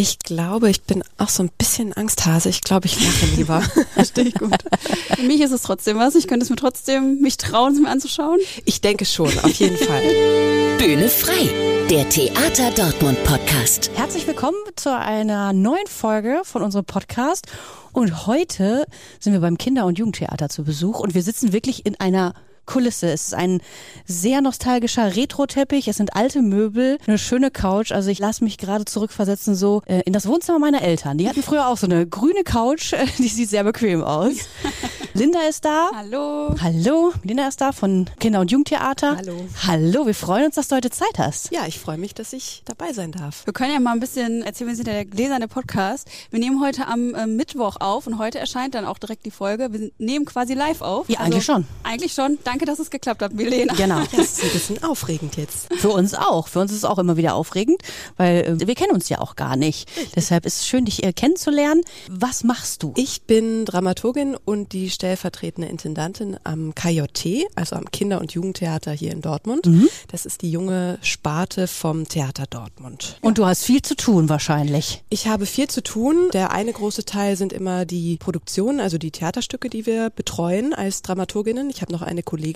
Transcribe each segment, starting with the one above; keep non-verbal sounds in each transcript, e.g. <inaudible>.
Ich glaube, ich bin auch so ein bisschen Angsthase. Ich glaube, ich lache lieber. <laughs> <laughs> Verstehe ich gut. Für mich ist es trotzdem was. Ich könnte es mir trotzdem mich trauen, es mir anzuschauen. Ich denke schon, auf jeden Fall. Bühne frei, der Theater Dortmund Podcast. Herzlich willkommen zu einer neuen Folge von unserem Podcast. Und heute sind wir beim Kinder- und Jugendtheater zu Besuch und wir sitzen wirklich in einer Kulisse. Es ist ein sehr nostalgischer Retro-Teppich. Es sind alte Möbel, eine schöne Couch. Also ich lasse mich gerade zurückversetzen so äh, in das Wohnzimmer meiner Eltern. Die hatten früher auch so eine grüne Couch. <laughs> Die sieht sehr bequem aus. <laughs> Linda ist da. Hallo. Hallo. Linda ist da von Kinder- und Jugendtheater. Hallo. Hallo. Wir freuen uns, dass du heute Zeit hast. Ja, ich freue mich, dass ich dabei sein darf. Wir können ja mal ein bisschen erzählen, wir sind ja der gläserne Podcast. Wir nehmen heute am äh, Mittwoch auf und heute erscheint dann auch direkt die Folge. Wir nehmen quasi live auf. Also Ja, eigentlich schon. Eigentlich schon. Danke, dass es geklappt hat, Milena. Genau. Das ist ein bisschen aufregend jetzt. Für uns auch. Für uns ist es auch immer wieder aufregend, weil äh, wir kennen uns ja auch gar nicht. Deshalb ist es schön, dich äh, kennenzulernen. Was machst du? Ich bin Dramaturgin und die stellvertretende Intendantin am KJT, also am Kinder- und Jugendtheater hier in Dortmund. Das ist die junge Sparte vom Theater Dortmund. Und du hast viel zu tun wahrscheinlich. Ich habe viel zu tun. Der eine große Teil sind immer die Produktionen, also die Theaterstücke, die wir betreuen als Dramaturginnen. Ich habe noch eine Kollegin.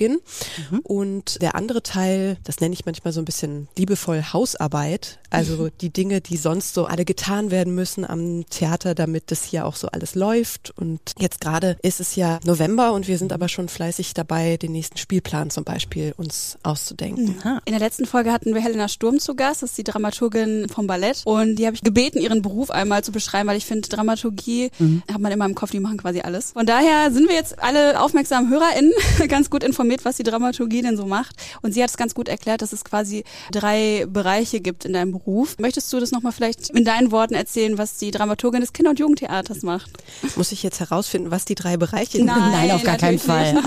Und der andere Teil, das nenne ich manchmal so ein bisschen liebevoll Hausarbeit. Also die Dinge, die sonst so alle getan werden müssen am Theater, damit das hier auch so alles läuft. Und jetzt gerade ist es ja November und wir sind aber schon fleißig dabei, den nächsten Spielplan zum Beispiel uns auszudenken. In der letzten Folge hatten wir Helena Sturm zu Gast, das ist die Dramaturgin vom Ballett. Und die habe ich gebeten, ihren Beruf einmal zu beschreiben, weil ich finde, Dramaturgie hat man immer im Kopf, die machen quasi alles. Von daher sind wir jetzt alle aufmerksamen HörerInnen <laughs> ganz gut informiert, was die Dramaturgie denn so macht. Und sie hat es ganz gut erklärt, dass es quasi drei Bereiche gibt in deinem Beruf. Möchtest du das nochmal vielleicht in deinen Worten erzählen, was die Dramaturgin des Kinder- und Jugendtheaters macht? Muss ich jetzt herausfinden, was die drei Bereiche sind? Nein, auf gar keinen Fall. <laughs>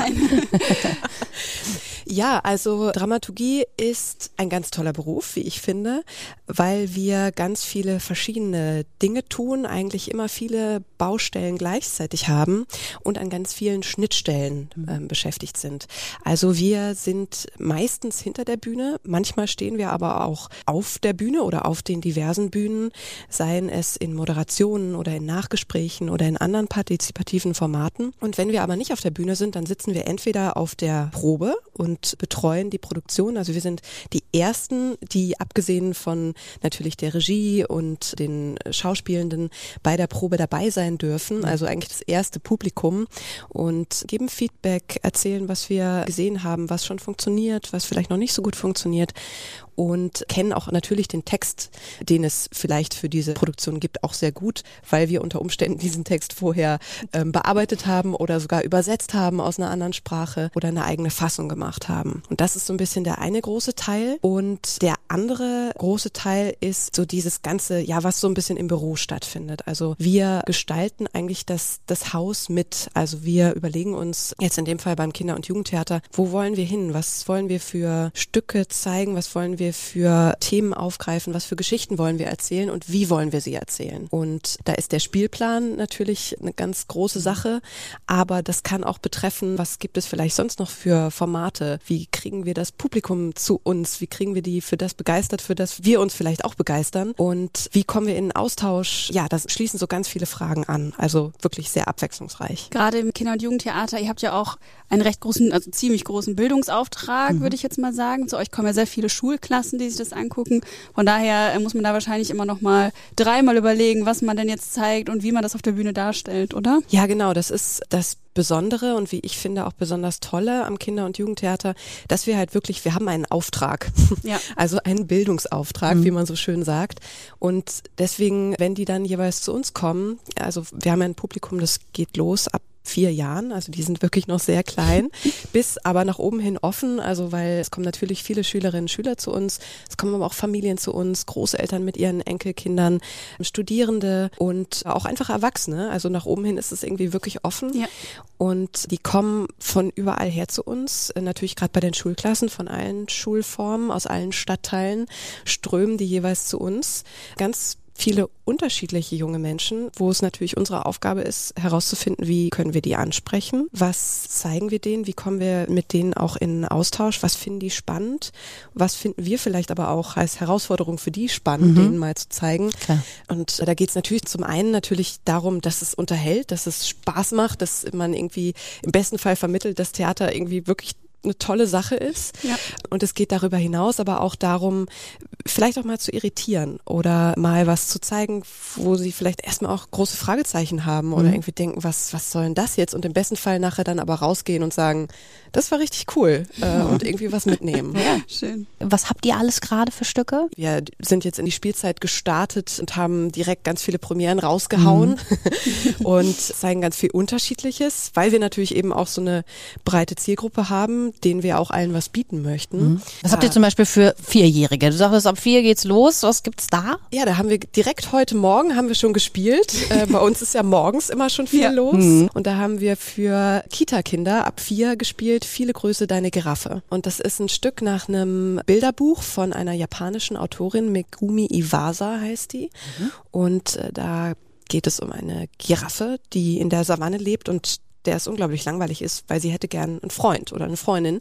Ja, also Dramaturgie ist ein ganz toller Beruf, wie ich finde, weil wir ganz viele verschiedene Dinge tun, eigentlich immer viele Baustellen gleichzeitig haben und an ganz vielen Schnittstellen ähm, beschäftigt sind. Also wir sind meistens hinter der Bühne, manchmal stehen wir aber auch auf der Bühne oder auf den diversen Bühnen, seien es in Moderationen oder in Nachgesprächen oder in anderen partizipativen Formaten. Und wenn wir aber nicht auf der Bühne sind, dann sitzen wir entweder auf der Probe und betreuen die Produktion. Also wir sind die ersten, die abgesehen von natürlich der Regie und den Schauspielenden bei der Probe dabei sein dürfen. Also eigentlich das erste Publikum und geben Feedback, erzählen, was wir gesehen haben, was schon funktioniert, was vielleicht noch nicht so gut funktioniert und kennen auch natürlich den Text, den es vielleicht für diese Produktion gibt, auch sehr gut, weil wir unter Umständen diesen Text vorher ähm, bearbeitet haben oder sogar übersetzt haben aus einer anderen Sprache oder eine eigene Fassung gemacht haben. Und das ist so ein bisschen der eine große Teil. Und der andere große Teil ist so dieses ganze, ja, was so ein bisschen im Büro stattfindet. Also wir gestalten eigentlich das, das Haus mit. Also wir überlegen uns jetzt in dem Fall beim Kinder- und Jugendtheater, wo wollen wir hin? Was wollen wir für Stücke zeigen? Was wollen wir für Themen aufgreifen? Was für Geschichten wollen wir erzählen? Und wie wollen wir sie erzählen? Und da ist der Spielplan natürlich eine ganz große Sache. Aber das kann auch betreffen, was gibt es vielleicht sonst noch für Formate? Wie kriegen wir das Publikum zu uns? Wie kriegen wir die für das begeistert, für das wir uns vielleicht auch begeistern? Und wie kommen wir in Austausch? Ja, das schließen so ganz viele Fragen an. Also wirklich sehr abwechslungsreich. Gerade im Kinder- und Jugendtheater, ihr habt ja auch einen recht großen, also ziemlich großen Bildungsauftrag, würde ich jetzt mal sagen. Zu euch kommen ja sehr viele Schulklassen, die sich das angucken. Von daher äh, muss man da wahrscheinlich immer noch mal dreimal überlegen, was man denn jetzt zeigt und wie man das auf der Bühne darstellt, oder? Ja, genau. Das ist das Besondere und wie ich finde auch besonders tolle am Kinder- und Jugendtheater, dass wir halt wirklich, wir haben einen Auftrag. <laughs> Ja. Also einen Bildungsauftrag, wie man so schön sagt. Und deswegen, wenn die dann jeweils zu uns kommen, also wir haben ja ein Publikum, das geht los ab vier Jahren, also die sind wirklich noch sehr klein, <laughs> bis aber nach oben hin offen, also weil es kommen natürlich viele Schülerinnen und Schüler zu uns, es kommen aber auch Familien zu uns, Großeltern mit ihren Enkelkindern, Studierende und auch einfach Erwachsene, also nach oben hin ist es irgendwie wirklich offen. Ja. und die kommen von überall her zu uns, natürlich gerade bei den Schulklassen von allen Schulformen, aus allen Stadtteilen strömen die jeweils zu uns, ganz viele unterschiedliche junge Menschen, wo es natürlich unsere Aufgabe ist, herauszufinden, wie können wir die ansprechen, was zeigen wir denen, wie kommen wir mit denen auch in Austausch, was finden die spannend, was finden wir vielleicht aber auch als Herausforderung für die spannend, mhm. denen mal zu zeigen. Klar. Und da geht es natürlich zum einen natürlich darum, dass es unterhält, dass es Spaß macht, dass man irgendwie im besten Fall vermittelt, dass Theater irgendwie wirklich eine tolle Sache ist. Ja. Und es geht darüber hinaus aber auch darum, vielleicht auch mal zu irritieren oder mal was zu zeigen, wo sie vielleicht erstmal auch große Fragezeichen haben oder mhm. irgendwie denken, was, was soll denn das jetzt? Und im besten Fall nachher dann aber rausgehen und sagen, das war richtig cool äh, und irgendwie was mitnehmen. <laughs> Ja, schön. Was habt ihr alles gerade für Stücke? Wir sind jetzt in die Spielzeit gestartet und haben direkt ganz viele Premieren rausgehauen mhm. <laughs> und zeigen ganz viel Unterschiedliches, weil wir natürlich eben auch so eine breite Zielgruppe haben, denen wir auch allen was bieten möchten. Mhm. Was habt ihr zum Beispiel für Vierjährige? Du sagst, ab vier geht's los. Was gibt's da? Ja, da haben wir direkt heute Morgen haben wir schon gespielt. äh, bei uns ist ja morgens immer schon viel ja. los. Mhm. Und da haben wir für Kita-Kinder ab vier gespielt, Viele Grüße, deine Giraffe. Und das ist ein Stück nach einem Bilderbuch von einer japanischen Autorin, Megumi Iwasa heißt die. Mhm. Und äh, da geht es um eine Giraffe, die in der Savanne lebt und der es unglaublich langweilig ist, weil sie hätte gern einen Freund oder eine Freundin.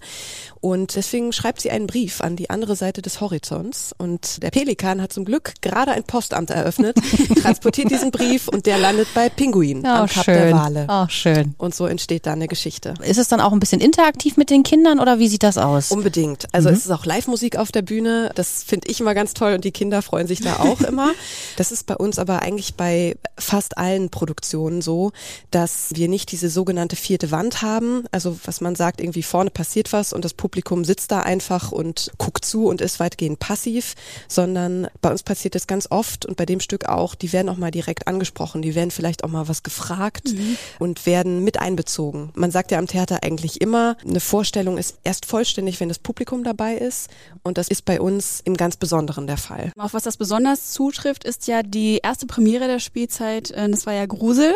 Und deswegen schreibt sie einen Brief an die andere Seite des Horizonts. Und der Pelikan hat zum Glück gerade ein Postamt eröffnet, <laughs> transportiert diesen Brief und der landet bei Pinguin oh, am Kap schön. der Wale. Oh, schön. Und so entsteht da eine Geschichte. Ist es dann auch ein bisschen interaktiv mit den Kindern oder wie sieht das aus? Unbedingt. Also mhm. es ist auch Live-Musik auf der Bühne. Das finde ich immer ganz toll und die Kinder freuen sich da auch <laughs> immer. Das ist bei uns aber eigentlich bei fast allen Produktionen so, dass wir nicht diese sogenannte sogenannte vierte Wand haben. Also was man sagt, irgendwie vorne passiert was und das Publikum sitzt da einfach und guckt zu und ist weitgehend passiv, sondern bei uns passiert das ganz oft und bei dem Stück auch, die werden auch mal direkt angesprochen, die werden vielleicht auch mal was gefragt mhm. und werden mit einbezogen. Man sagt ja am Theater eigentlich immer, eine Vorstellung ist erst vollständig, wenn das Publikum dabei ist und das ist bei uns im ganz Besonderen der Fall. Auf was das besonders zutrifft, ist ja die erste Premiere der Spielzeit, äh, das war ja Grusel,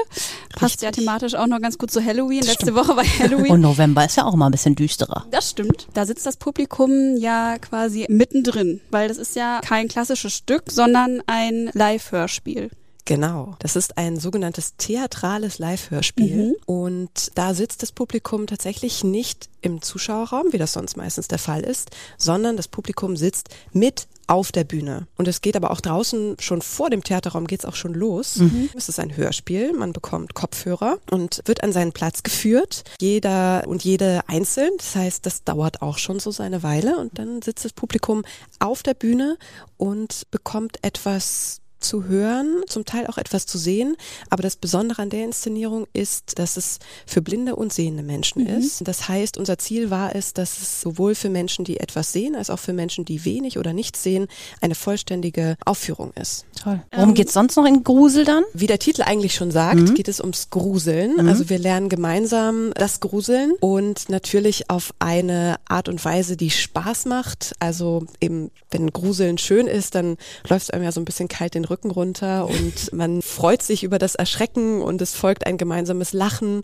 passt Richtig. ja thematisch auch noch ganz gut zu Halloween. Das Letzte stimmt. Woche war Halloween. Und November ist ja auch mal ein bisschen düsterer. Das stimmt. Da sitzt das Publikum ja quasi mittendrin, weil das ist ja kein klassisches Stück, sondern ein Live-Hörspiel. Genau. Das ist ein sogenanntes theatrales Live-Hörspiel. Mhm. Und da sitzt das Publikum tatsächlich nicht im Zuschauerraum, wie das sonst meistens der Fall ist, sondern das Publikum sitzt mit auf der Bühne. Und es geht aber auch draußen, schon vor dem Theaterraum geht es auch schon los. Mhm. Es ist ein Hörspiel, man bekommt Kopfhörer und wird an seinen Platz geführt. Jeder und jede einzeln. Das heißt, das dauert auch schon so seine Weile und dann sitzt das Publikum auf der Bühne und bekommt etwas zu hören, zum Teil auch etwas zu sehen. Aber das Besondere an der Inszenierung ist, dass es für blinde und sehende Menschen mhm. ist. Das heißt, unser Ziel war es, dass es sowohl für Menschen, die etwas sehen, als auch für Menschen, die wenig oder nichts sehen, eine vollständige Aufführung ist. Toll. Worum ähm, geht es sonst noch in Grusel dann? Wie der Titel eigentlich schon sagt, mhm. geht es ums Gruseln. Mhm. Also wir lernen gemeinsam das Gruseln und natürlich auf eine Art und Weise, die Spaß macht. Also eben, wenn Gruseln schön ist, dann läuft es einem ja so ein bisschen kalt den Rücken runter und man freut sich über das Erschrecken und es folgt ein gemeinsames Lachen.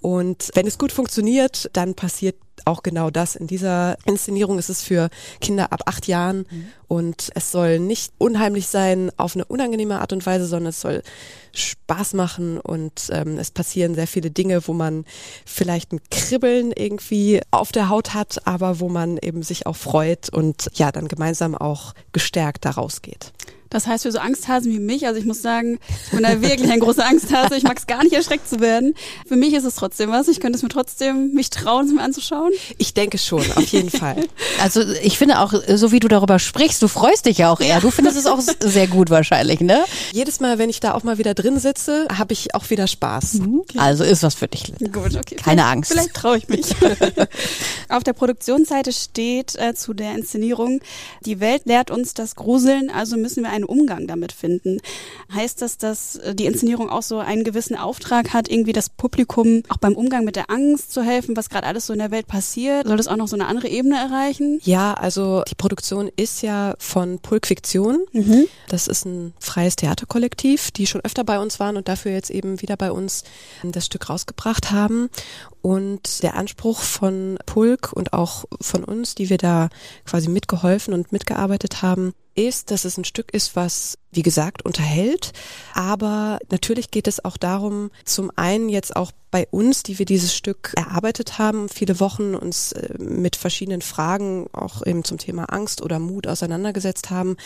Und wenn es gut funktioniert, dann passiert auch genau das. In dieser Inszenierung ist es für Kinder ab acht Jahren mhm. und es soll nicht unheimlich sein auf eine unangenehme Art und Weise, sondern es soll Spaß machen und ähm, es passieren sehr viele Dinge, wo man vielleicht ein Kribbeln irgendwie auf der Haut hat, aber wo man eben sich auch freut und ja, dann gemeinsam auch gestärkt da rausgeht. Das heißt, für so Angsthasen wie mich, also ich muss sagen, ich bin da wirklich ein großer Angsthase. Ich mag es gar nicht, erschreckt zu werden. Für mich ist es trotzdem was. Ich könnte es mir trotzdem mich trauen, es mir anzuschauen. Ich denke schon, auf jeden Fall. <laughs> Also ich finde auch, so wie du darüber sprichst, du freust dich ja auch eher. Du findest es auch sehr gut wahrscheinlich, ne? Jedes Mal, wenn ich da auch mal wieder drin sitze, habe ich auch wieder Spaß. Mhm. Okay. Also ist was für dich. Gut, okay. Keine Angst. Vielleicht traue ich mich. <laughs> auf der Produktionsseite steht äh, zu der Inszenierung, die Welt lehrt uns das Gruseln, also müssen wir ein einen Umgang damit finden. Heißt das, dass äh, die Inszenierung auch so einen gewissen Auftrag hat, irgendwie das Publikum auch beim Umgang mit der Angst zu helfen, was gerade alles so in der Welt passiert? Soll das auch noch so eine andere Ebene erreichen? Ja, also die Produktion ist ja von Pulk Fiktion. Mhm. Das ist ein freies Theaterkollektiv, die schon öfter bei uns waren und dafür jetzt eben wieder bei uns das Stück rausgebracht haben. Und der Anspruch von Pulk und auch von uns, die wir da quasi mitgeholfen und mitgearbeitet haben, ist, dass es ein Stück ist, was, wie gesagt, unterhält. Aber natürlich geht es auch darum, zum einen jetzt auch bei uns, die wir dieses Stück erarbeitet haben, viele Wochen uns äh, mit verschiedenen Fragen auch eben zum Thema Angst oder Mut auseinandergesetzt haben.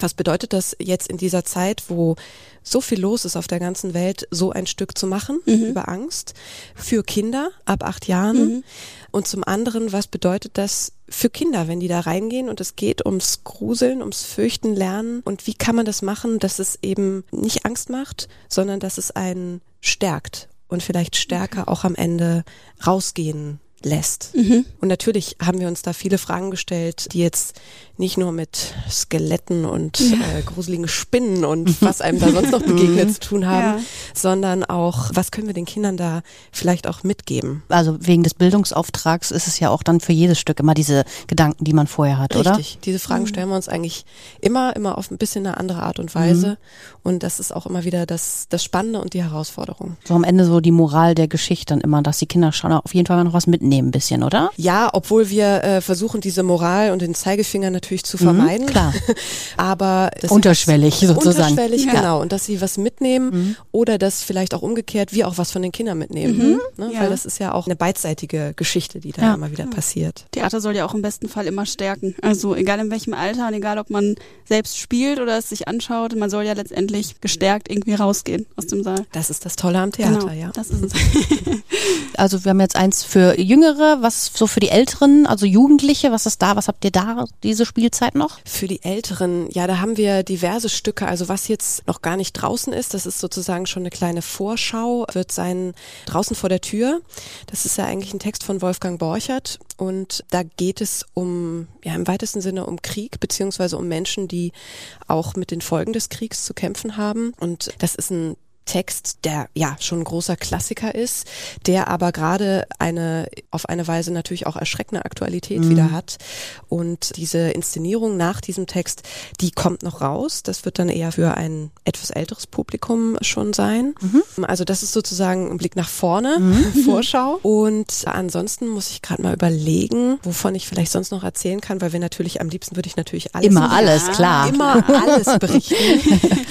Was bedeutet das jetzt in dieser Zeit, wo so viel los ist auf der ganzen Welt, so ein Stück zu machen mhm. über Angst für Kinder ab acht Jahren? Mhm. Und zum anderen, was bedeutet das für Kinder, wenn die da reingehen und es geht ums Gruseln, ums Fürchten lernen. Und wie kann man das machen, dass es eben nicht Angst macht, sondern dass es einen stärkt und vielleicht stärker auch am Ende rausgehen lässt. Mhm. Und natürlich haben wir uns da viele Fragen gestellt, die jetzt nicht nur mit Skeletten und ja. äh, gruseligen Spinnen und <laughs> was einem da sonst noch begegnet zu tun haben, ja. sondern auch, was können wir den Kindern da vielleicht auch mitgeben? Also wegen des Bildungsauftrags ist es ja auch dann für jedes Stück immer diese Gedanken, die man vorher hat, Richtig. oder? Richtig, diese Fragen mhm. stellen wir uns eigentlich immer, immer auf ein bisschen eine andere Art und Weise. Mhm. Und das ist auch immer wieder das, das Spannende und die Herausforderung. So am Ende so die Moral der Geschichte dann immer, dass die Kinder schon auf jeden Fall noch was mitnehmen, ein bisschen, oder? Ja, obwohl wir äh, versuchen, diese Moral und den Zeigefinger natürlich zu vermeiden. Mhm, klar. <laughs> Aber unterschwellig sozusagen. Unterschwellig, ja. genau. Und dass sie was mitnehmen mhm. oder dass vielleicht auch umgekehrt wir auch was von den Kindern mitnehmen. Mhm. Ne? Ja. Weil das ist ja auch eine beidseitige Geschichte, die da ja. immer wieder passiert. Theater soll ja auch im besten Fall immer stärken. Also egal in welchem Alter und egal ob man selbst spielt oder es sich anschaut, man soll ja letztendlich gestärkt irgendwie rausgehen aus dem Saal. Das ist das Tolle am Theater, genau, ja. Das ist es. <laughs> also wir haben jetzt eins für Jüngere, was so für die Älteren, also Jugendliche, was ist da, was habt ihr da, diese Spielzeit noch? Für die Älteren, ja, da haben wir diverse Stücke. Also was jetzt noch gar nicht draußen ist, das ist sozusagen schon eine kleine Vorschau, wird sein draußen vor der Tür. Das ist ja eigentlich ein Text von Wolfgang Borchert und da geht es um, ja, im weitesten Sinne um Krieg, beziehungsweise um Menschen, die auch mit den Folgen des Kriegs zu kämpfen haben. Und das ist ein Text, der ja schon ein großer Klassiker ist, der aber gerade eine auf eine Weise natürlich auch erschreckende Aktualität mhm. wieder hat. Und diese Inszenierung nach diesem Text, die kommt noch raus. Das wird dann eher für ein etwas älteres Publikum schon sein. Mhm. Also das ist sozusagen ein Blick nach vorne, mhm. <laughs> <laughs> Vorschau. Und ansonsten muss ich gerade mal überlegen, wovon ich vielleicht sonst noch erzählen kann, weil wir natürlich am liebsten würde ich natürlich alles immer alles klar immer alles <laughs> berichten,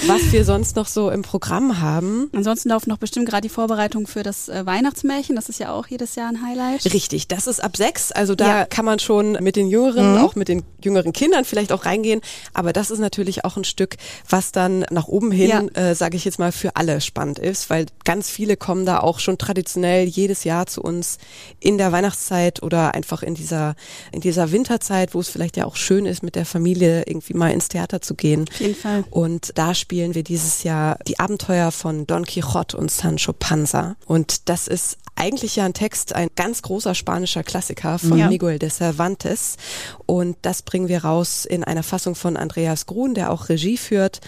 was wir sonst noch so im Programm haben haben. Ansonsten laufen noch bestimmt gerade die Vorbereitungen für das äh, Weihnachtsmärchen. Das ist ja auch jedes Jahr ein Highlight. Richtig, das ist ab sechs. Also da ja. kann man schon mit den Jüngeren, mhm. auch mit den jüngeren Kindern vielleicht auch reingehen. Aber das ist natürlich auch ein Stück, was dann nach oben hin, ja. äh, sage ich jetzt mal, für alle spannend ist, weil ganz viele kommen da auch schon traditionell jedes Jahr zu uns in der Weihnachtszeit oder einfach in dieser, in dieser Winterzeit, wo es vielleicht ja auch schön ist, mit der Familie irgendwie mal ins Theater zu gehen. Auf jeden Fall. Und da spielen wir dieses Jahr die Abenteuer von von Don Quixote und Sancho Panza. Und das ist eigentlich ja ein Text, ein ganz großer spanischer Klassiker von ja. Miguel de Cervantes. Und das bringen wir raus in einer Fassung von Andreas Grun, der auch Regie führt,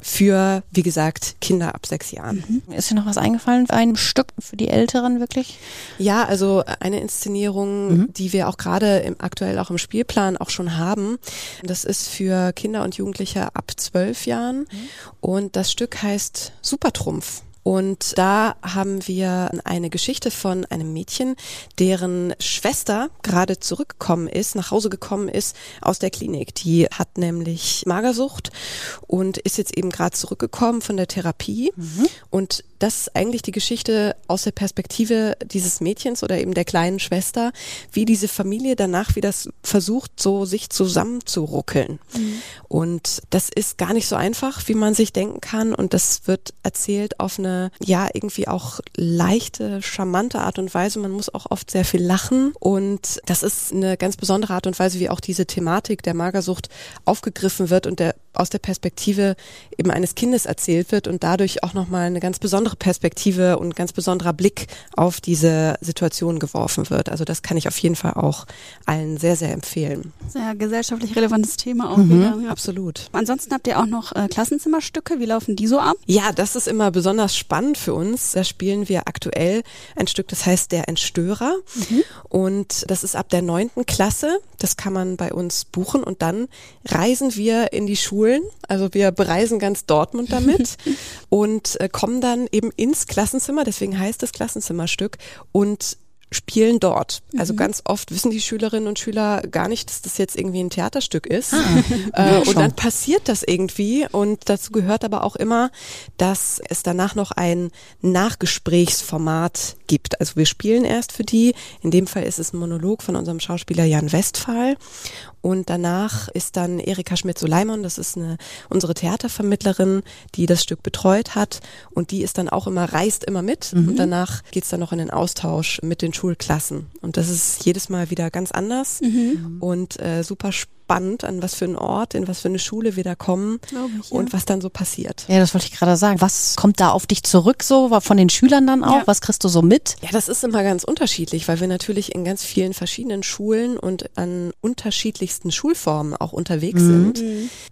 für, wie gesagt, Kinder ab sechs Jahren. Mhm. Ist dir noch was eingefallen? Ein Stück für die Älteren wirklich? Ja, also eine Inszenierung, mhm. die wir auch gerade aktuell auch im Spielplan auch schon haben. Das ist für Kinder und Jugendliche ab zwölf Jahren. Mhm. Und das Stück heißt Supertrumpf. Und da haben wir eine Geschichte von einem Mädchen, deren Schwester gerade zurückgekommen ist, nach Hause gekommen ist aus der Klinik. Die hat nämlich Magersucht und ist jetzt eben gerade zurückgekommen von der Therapie. Mhm. Und das ist eigentlich die Geschichte aus der Perspektive dieses Mädchens oder eben der kleinen Schwester, wie diese Familie danach wieder versucht, so sich zusammenzuruckeln. Mhm. Und das ist gar nicht so einfach, wie man sich denken kann. Und das wird erzählt auf eine, ja, irgendwie auch leichte, charmante Art und Weise. Man muss auch oft sehr viel lachen. Und das ist eine ganz besondere Art und Weise, wie auch diese Thematik der Magersucht aufgegriffen wird und der aus der Perspektive eben eines Kindes erzählt wird und dadurch auch nochmal eine ganz besondere Perspektive und ganz besonderer Blick auf diese Situation geworfen wird. Also das kann ich auf jeden Fall auch allen sehr, sehr empfehlen. Sehr gesellschaftlich relevantes Thema auch mhm, wieder. Ja. Absolut. Ansonsten habt ihr auch noch äh, Klassenzimmerstücke. Wie laufen die so ab? Ja, das ist immer besonders spannend für uns. Da spielen wir aktuell ein Stück, das heißt Der Entstörer. Mhm. Und das ist ab der neunten Klasse. Das kann man bei uns buchen und dann reisen wir in die Schulen. Also wir bereisen ganz Dortmund damit <laughs> und äh, kommen dann eben ins Klassenzimmer, deswegen heißt das Klassenzimmerstück und spielen dort. Also ganz oft wissen die Schülerinnen und Schüler gar nicht, dass das jetzt irgendwie ein Theaterstück ist. äh, und dann passiert das irgendwie. Und dazu gehört aber auch immer, dass es danach noch ein Nachgesprächsformat gibt. Also wir spielen erst für die. In dem Fall ist es ein Monolog von unserem Schauspieler Jan Westphal. Und danach ist dann Erika Schmidt-Suleiman, das ist eine, unsere Theatervermittlerin, die das Stück betreut hat. Und die ist dann auch immer, reist immer mit. Und danach geht's dann noch in den Austausch mit den Schulklassen. Und das ist jedes Mal wieder ganz anders und äh, super spannend, an was für einen Ort, in was für eine Schule wir da kommen ich, ja. und was dann so passiert. Ja, das wollte ich gerade sagen. Was kommt da auf dich zurück so von den Schülern dann auch? Ja. Was kriegst du so mit? Ja, das ist immer ganz unterschiedlich, weil wir natürlich in ganz vielen verschiedenen Schulen und an unterschiedlichsten Schulformen auch unterwegs sind.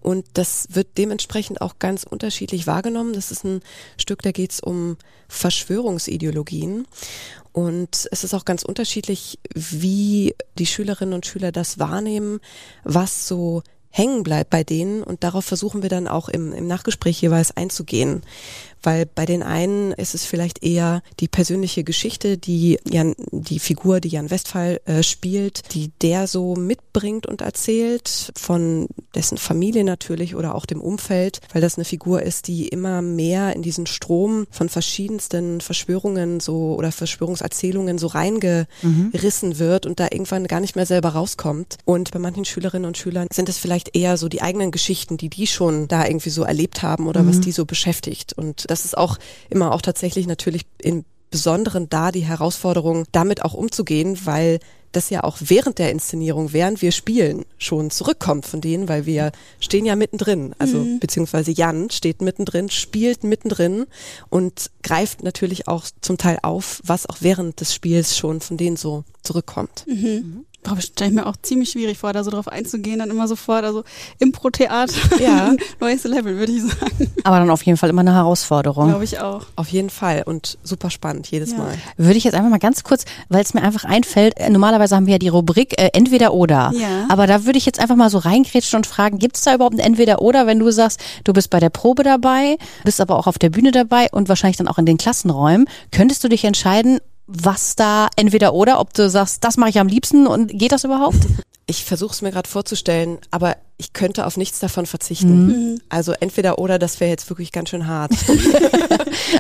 Und das wird dementsprechend auch ganz unterschiedlich wahrgenommen. Das ist ein Stück, da geht's um Verschwörungsideologien. Und es ist auch ganz unterschiedlich, wie die Schülerinnen und Schüler das wahrnehmen, was so hängen bleibt bei denen. Und darauf versuchen wir dann auch im, im Nachgespräch jeweils einzugehen. Weil bei den einen ist es vielleicht eher die persönliche Geschichte, die Jan, die Figur, die Jan Westphal äh, spielt, die der so mitbringt und erzählt, von dessen Familie natürlich oder auch dem Umfeld, weil das eine Figur ist, die immer mehr in diesen Strom von verschiedensten Verschwörungen so oder Verschwörungserzählungen so reingerissen wird und da irgendwann gar nicht mehr selber rauskommt. Und bei manchen Schülerinnen und Schülern sind es vielleicht eher so die eigenen Geschichten, die die schon da irgendwie so erlebt haben oder was die so beschäftigt. Und das ist auch immer auch tatsächlich natürlich im Besonderen da die Herausforderung, damit auch umzugehen, weil das ja auch während der Inszenierung, während wir spielen, schon zurückkommt von denen, weil wir stehen ja mittendrin. Also beziehungsweise Jan steht mittendrin, spielt mittendrin und greift natürlich auch zum Teil auf, was auch während des Spiels schon von denen so zurückkommt. Boah, stelle ich mir auch ziemlich schwierig vor, da so drauf einzugehen, dann immer sofort, also Impro-Theater, Ja. <laughs> neues Level, würde ich sagen. Aber dann auf jeden Fall immer eine Herausforderung. Glaube ich auch. Auf jeden Fall und super spannend jedes Ja. Mal. Würde ich jetzt einfach mal ganz kurz, weil es mir einfach einfällt, äh, normalerweise haben wir ja die Rubrik äh, entweder oder. Ja. Aber da würde ich jetzt einfach mal so reingrätschen und fragen, gibt es da überhaupt ein entweder oder, wenn du sagst, du bist bei der Probe dabei, bist aber auch auf der Bühne dabei und wahrscheinlich dann auch in den Klassenräumen, könntest du dich entscheiden, was da entweder oder, ob du sagst, das mache ich am liebsten und geht das überhaupt? Ich versuche es mir gerade vorzustellen, aber ich könnte auf nichts davon verzichten. Also entweder oder, das wäre jetzt wirklich ganz schön hart. <laughs>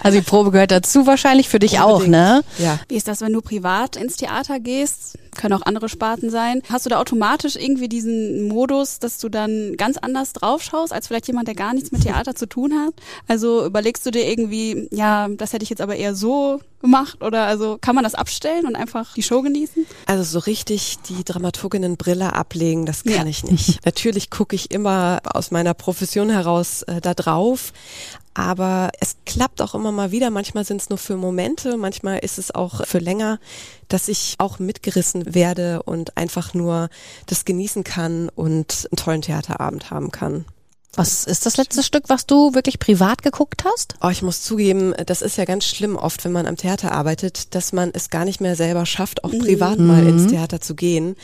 Also die Probe gehört dazu wahrscheinlich für dich auch, Unbedingt. ne? Ja. Wie ist das, wenn du privat ins Theater gehst? Können auch andere Sparten sein. Hast du da automatisch irgendwie diesen Modus, dass du dann ganz anders drauf schaust, als vielleicht jemand, der gar nichts mit Theater zu tun hat? Also überlegst du dir irgendwie, ja, das hätte ich jetzt aber eher so gemacht oder also kann man das abstellen und einfach die Show genießen? Also so richtig die Dramaturginnenbrille ablegen, das kann Ja. ich nicht. Natürlich gucke ich immer aus meiner Profession heraus äh, da drauf, aber es klappt auch immer mal wieder. Manchmal sind es nur für Momente, manchmal ist es auch für länger, dass ich auch mitgerissen werde und einfach nur das genießen kann und einen tollen Theaterabend haben kann. Was ist das letzte Stück, was du wirklich privat geguckt hast? Oh, ich muss zugeben, das ist ja ganz schlimm oft, wenn man am Theater arbeitet, dass man es gar nicht mehr selber schafft, auch privat mal ins Theater zu gehen.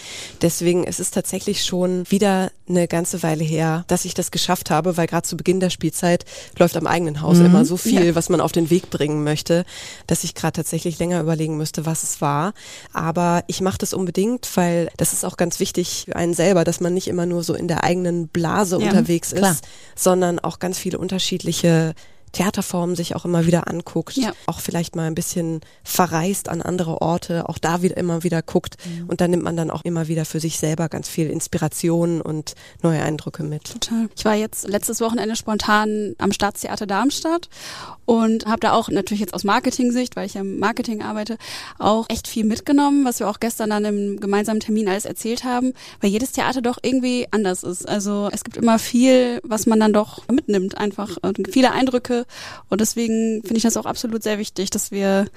Deswegen ist es tatsächlich schon wieder eine ganze Weile her, dass ich das geschafft habe, weil gerade zu Beginn der Spielzeit läuft am eigenen Haus immer so viel, was man auf den Weg bringen möchte, dass ich gerade tatsächlich länger überlegen müsste, was es war. Aber ich mache das unbedingt, weil das ist auch ganz wichtig für einen selber, dass man nicht immer nur so in der eigenen Blase Ja, unterwegs klar. Ist, sondern auch ganz viele unterschiedliche Theaterformen sich auch immer wieder anguckt, Ja. auch vielleicht mal ein bisschen verreist an andere Orte, auch da wieder immer wieder guckt und da nimmt man dann auch immer wieder für sich selber ganz viel Inspiration und neue Eindrücke mit. Total. Ich war jetzt letztes Wochenende spontan am Staatstheater Darmstadt und habe da auch natürlich jetzt aus Marketing-Sicht, weil ich ja im Marketing arbeite, auch echt viel mitgenommen, was wir auch gestern dann im gemeinsamen Termin alles erzählt haben, weil jedes Theater doch irgendwie anders ist. Also es gibt immer viel, was man dann doch mitnimmt, einfach und viele Eindrücke und deswegen finde ich das auch absolut sehr wichtig, dass wir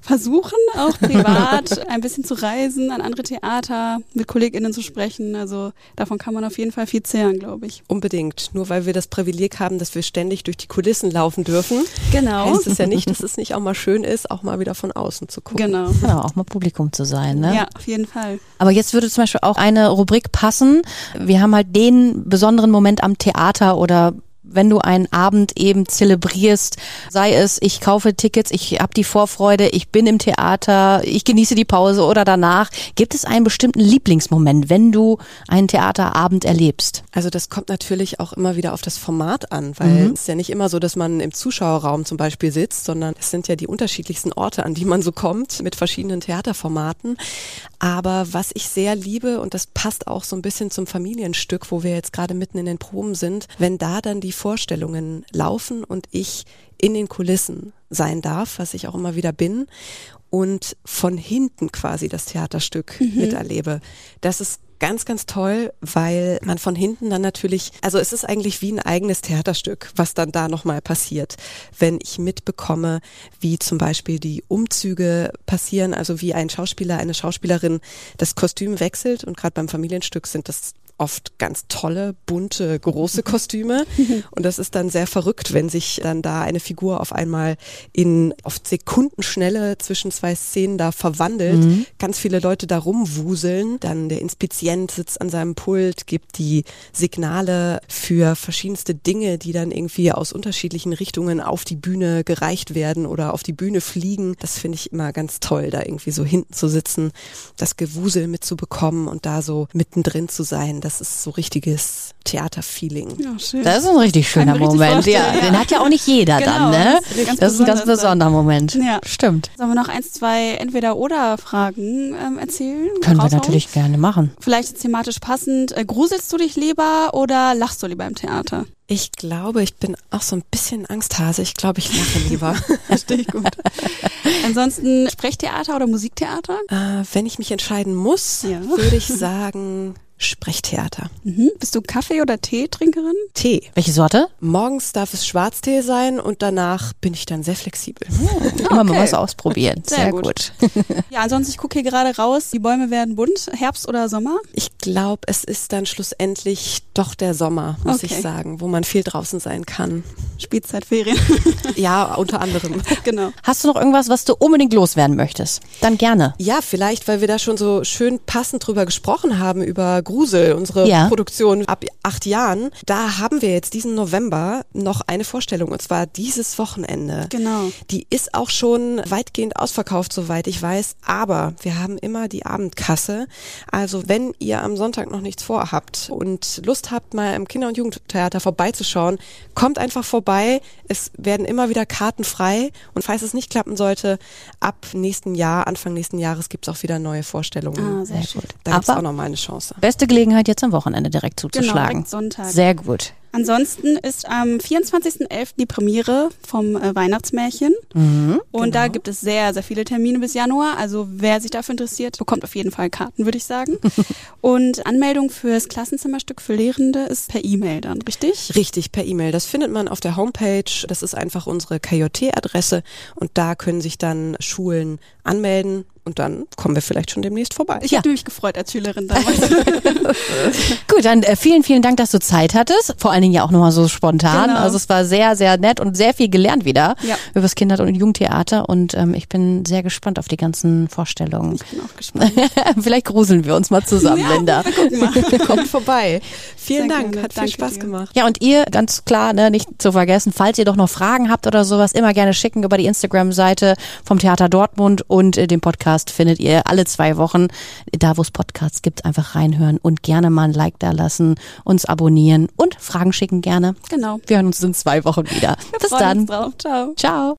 versuchen, auch <laughs> privat ein bisschen zu reisen, an andere Theater, mit KollegInnen zu sprechen. Also davon kann man auf jeden Fall viel zehren, glaube ich. Unbedingt. Nur weil wir das Privileg haben, dass wir ständig durch die Kulissen laufen dürfen, Genau. Heißt es ja nicht, <laughs> dass es nicht auch mal schön ist, auch mal wieder von außen zu gucken. Genau. Ja, auch mal Publikum zu sein, ne? Ja, auf jeden Fall. Aber jetzt würde zum Beispiel auch eine Rubrik passen. Wir haben halt den besonderen Moment am Theater oder wenn du einen Abend eben zelebrierst, sei es, ich kaufe Tickets, ich habe die Vorfreude, ich bin im Theater, ich genieße die Pause oder danach, gibt es einen bestimmten Lieblingsmoment, wenn du einen Theaterabend erlebst? Also das kommt natürlich auch immer wieder auf das Format an, weil es ist ja nicht immer so, dass man im Zuschauerraum zum Beispiel sitzt, sondern es sind ja die unterschiedlichsten Orte, an die man so kommt mit verschiedenen Theaterformaten. Aber was ich sehr liebe, und das passt auch so ein bisschen zum Familienstück, wo wir jetzt gerade mitten in den Proben sind, wenn da dann die Vorstellungen laufen und ich in den Kulissen sein darf, was ich auch immer wieder bin, und von hinten quasi das Theaterstück miterlebe. Das ist ganz, ganz toll, weil man von hinten dann natürlich, also es ist eigentlich wie ein eigenes Theaterstück, was dann da nochmal passiert, wenn ich mitbekomme, wie zum Beispiel die Umzüge passieren, also wie ein Schauspieler, eine Schauspielerin das Kostüm wechselt und gerade beim Familienstück sind das oft ganz tolle, bunte, große <laughs> Kostüme. Und das ist dann sehr verrückt, wenn sich dann da eine Figur auf einmal in oft Sekundenschnelle zwischen zwei Szenen da verwandelt. Ganz viele Leute da rumwuseln. Dann der Inspizient sitzt an seinem Pult, gibt die Signale für verschiedenste Dinge, die dann irgendwie aus unterschiedlichen Richtungen auf die Bühne gereicht werden oder auf die Bühne fliegen. Das finde ich immer ganz toll, da irgendwie so hinten zu sitzen, das Gewusel mitzubekommen und da so mittendrin zu sein. Das ist so richtiges Theaterfeeling. Ja, schön. Das ist ein richtig schöner richtig Moment. Ja, ja. den hat ja auch nicht jeder Genau, dann, ne? das ist ganz Das ist ein ganz besonderer Moment. Ja. Stimmt. Sollen wir noch eins, zwei Entweder-Oder-Fragen ähm, erzählen? Können wir Raushauen? natürlich gerne machen. Vielleicht thematisch passend. Äh, gruselst du dich lieber oder lachst du lieber im Theater? Ich glaube, ich bin auch so ein bisschen Angsthase. Ich glaube, ich lache lieber. <laughs> <laughs> Verstehe ich gut. Ansonsten Sprechtheater oder Musiktheater? äh, wenn ich mich entscheiden muss, Ja. würde ich sagen Sprechtheater. Mhm. Bist du Kaffee- oder Teetrinkerin? Tee. Welche Sorte? Morgens darf es Schwarztee sein und danach bin ich dann sehr flexibel. <laughs> Immer mal okay. was ausprobieren. Sehr Sehr, gut. gut. Ja, ansonsten, ich gucke hier gerade raus. Die Bäume werden bunt. Herbst oder Sommer? Ich glaube, es ist dann schlussendlich doch der Sommer, muss Okay. ich sagen, wo man viel draußen sein kann. Spielzeit, Ferien. <laughs> Ja, unter anderem. <laughs> genau. Hast du noch irgendwas, was du unbedingt loswerden möchtest? Dann gerne. Ja, vielleicht, weil wir da schon so schön passend drüber gesprochen haben, über Grusel, unsere Ja. Produktion ab acht Jahren. Da haben wir jetzt diesen November noch eine Vorstellung und zwar dieses Wochenende. Genau. Die ist auch schon weitgehend ausverkauft, soweit ich weiß, aber wir haben immer die Abendkasse. Also wenn ihr am Sonntag noch nichts vorhabt und Lust habt, mal im Kinder- und Jugendtheater vorbeizuschauen, kommt einfach vorbei. Es werden immer wieder Karten frei und falls es nicht klappen sollte, ab nächsten Jahr, Anfang nächsten Jahres gibt's auch wieder neue Vorstellungen. Ah, sehr schön. Da gibt's Aber- auch noch mal eine Chance. Beste Gelegenheit, jetzt am Wochenende direkt Genau, zuzuschlagen. direkt Sonntag. Sehr gut. Ansonsten ist am 24.11. die Premiere vom äh, Weihnachtsmärchen. Und da gibt es sehr, sehr viele Termine bis Januar. Also wer sich dafür interessiert, bekommt auf jeden Fall Karten, würde ich sagen. <laughs> Und Anmeldung fürs Klassenzimmerstück für Lehrende ist per E-Mail dann, richtig? Richtig, per E-Mail. Das findet man auf der Homepage. Das ist einfach unsere KJT-Adresse und da können sich dann Schulen anmelden und dann kommen wir vielleicht schon demnächst vorbei. Ich Ja. habe mich gefreut als Schülerin damals. <laughs> Gut, dann äh, vielen, vielen Dank, dass du Zeit hattest. Vor allen Dingen ja auch nochmal so spontan. Genau. Also es war sehr, sehr nett und sehr viel gelernt wieder Ja. über das Kinder- und Jugendtheater. Und ähm, ich bin sehr gespannt auf die ganzen Vorstellungen. Ich bin auch gespannt. <laughs> Vielleicht gruseln wir uns mal zusammen, Linda. <laughs> Kommt vorbei. Vielen Sehr Dank, gerne. hat viel Spaß dir. gemacht. Ja, und ihr, ganz klar, ne, nicht zu vergessen, falls ihr doch noch Fragen habt oder sowas, immer gerne schicken über die Instagram-Seite vom Theater Dortmund und äh, den Podcast findet ihr alle zwei Wochen. Da, wo es Podcasts gibt, einfach reinhören und gerne mal ein Like da lassen, uns abonnieren und Fragen schicken gerne. Genau. Wir hören uns in zwei Wochen wieder. Bis Freuen dann. Ciao. Ciao.